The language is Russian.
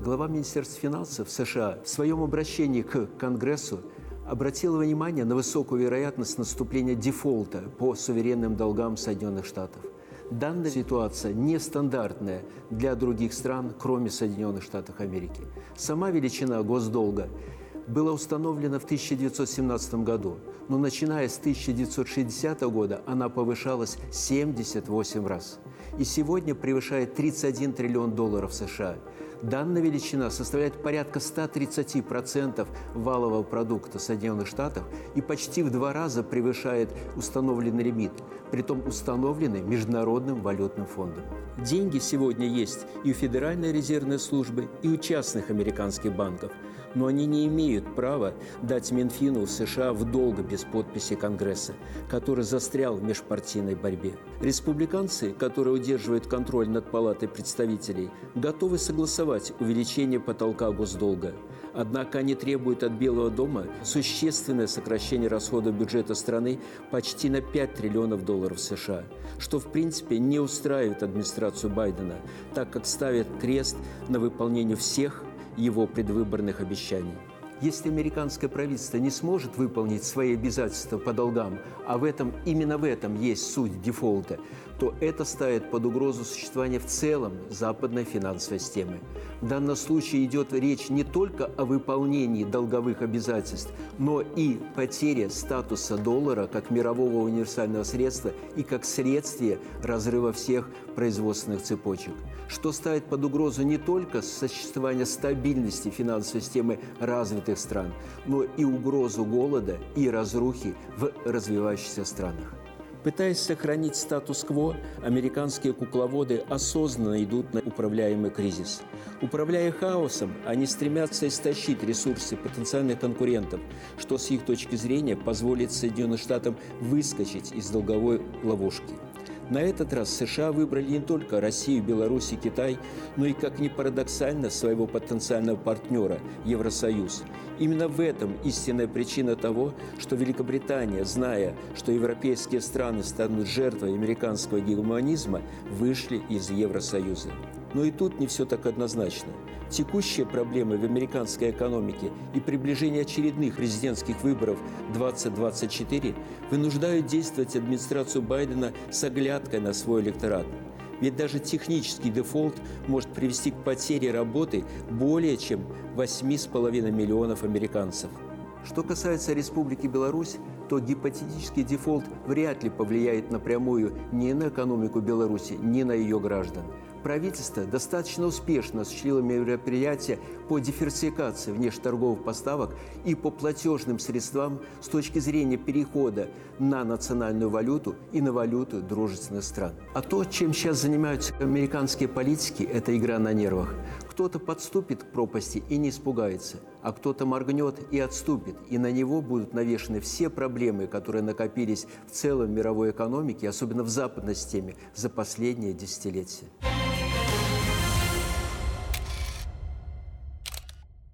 глава Министерства финансов США в своем обращении к Конгрессу обратил внимание на высокую вероятность наступления дефолта по суверенным долгам Соединенных Штатов. Данная ситуация нестандартная для других стран, кроме Соединенных Штатов Америки. Сама величина госдолга была установлена в 1917 году, но начиная с 1960 года она повышалась 78 раз и сегодня превышает 31 триллион долларов США – Данная величина составляет порядка 130% валового продукта Соединенных Штатов и почти в два раза превышает установленный лимит, притом установленный Международным валютным фондом. Деньги сегодня есть и у Федеральной резервной службы, и у частных американских банков – но они не имеют права дать Минфину США в долго без подписи Конгресса, который застрял в межпартийной борьбе. Республиканцы, которые удерживают контроль над Палатой представителей, готовы согласовать увеличение потолка госдолга. Однако они требуют от Белого дома существенное сокращение расходов бюджета страны почти на 5 триллионов долларов США, что в принципе не устраивает администрацию Байдена, так как ставит крест на выполнение всех его предвыборных обещаний. Если американское правительство не сможет выполнить свои обязательства по долгам, а в этом, именно в этом есть суть дефолта, то это ставит под угрозу существование в целом западной финансовой системы. В данном случае идет речь не только о выполнении долговых обязательств, но и потере статуса доллара как мирового универсального средства и как следствие разрыва всех производственных цепочек, что ставит под угрозу не только существование стабильности финансовой системы развитых стран, но и угрозу голода и разрухи в развивающихся странах. Пытаясь сохранить статус-кво, американские кукловоды осознанно идут на управляемый кризис. Управляя хаосом, они стремятся истощить ресурсы потенциальных конкурентов, что с их точки зрения позволит Соединенным Штатам выскочить из долговой ловушки – на этот раз США выбрали не только Россию, Беларусь и Китай, но и, как ни парадоксально, своего потенциального партнера – Евросоюз. Именно в этом истинная причина того, что Великобритания, зная, что европейские страны станут жертвой американского гегемонизма, вышли из Евросоюза. Но и тут не все так однозначно – Текущие проблемы в американской экономике и приближение очередных президентских выборов 2024 вынуждают действовать администрацию Байдена с оглядкой на свой электорат. Ведь даже технический дефолт может привести к потере работы более чем 8,5 миллионов американцев. Что касается Республики Беларусь, то гипотетический дефолт вряд ли повлияет напрямую ни на экономику Беларуси, ни на ее граждан правительство достаточно успешно осуществило мероприятия по диверсификации внешторговых поставок и по платежным средствам с точки зрения перехода на национальную валюту и на валюту дружественных стран. А то, чем сейчас занимаются американские политики, это игра на нервах. Кто-то подступит к пропасти и не испугается, а кто-то моргнет и отступит, и на него будут навешаны все проблемы, которые накопились в целом мировой экономике, особенно в западной системе, за последние десятилетия.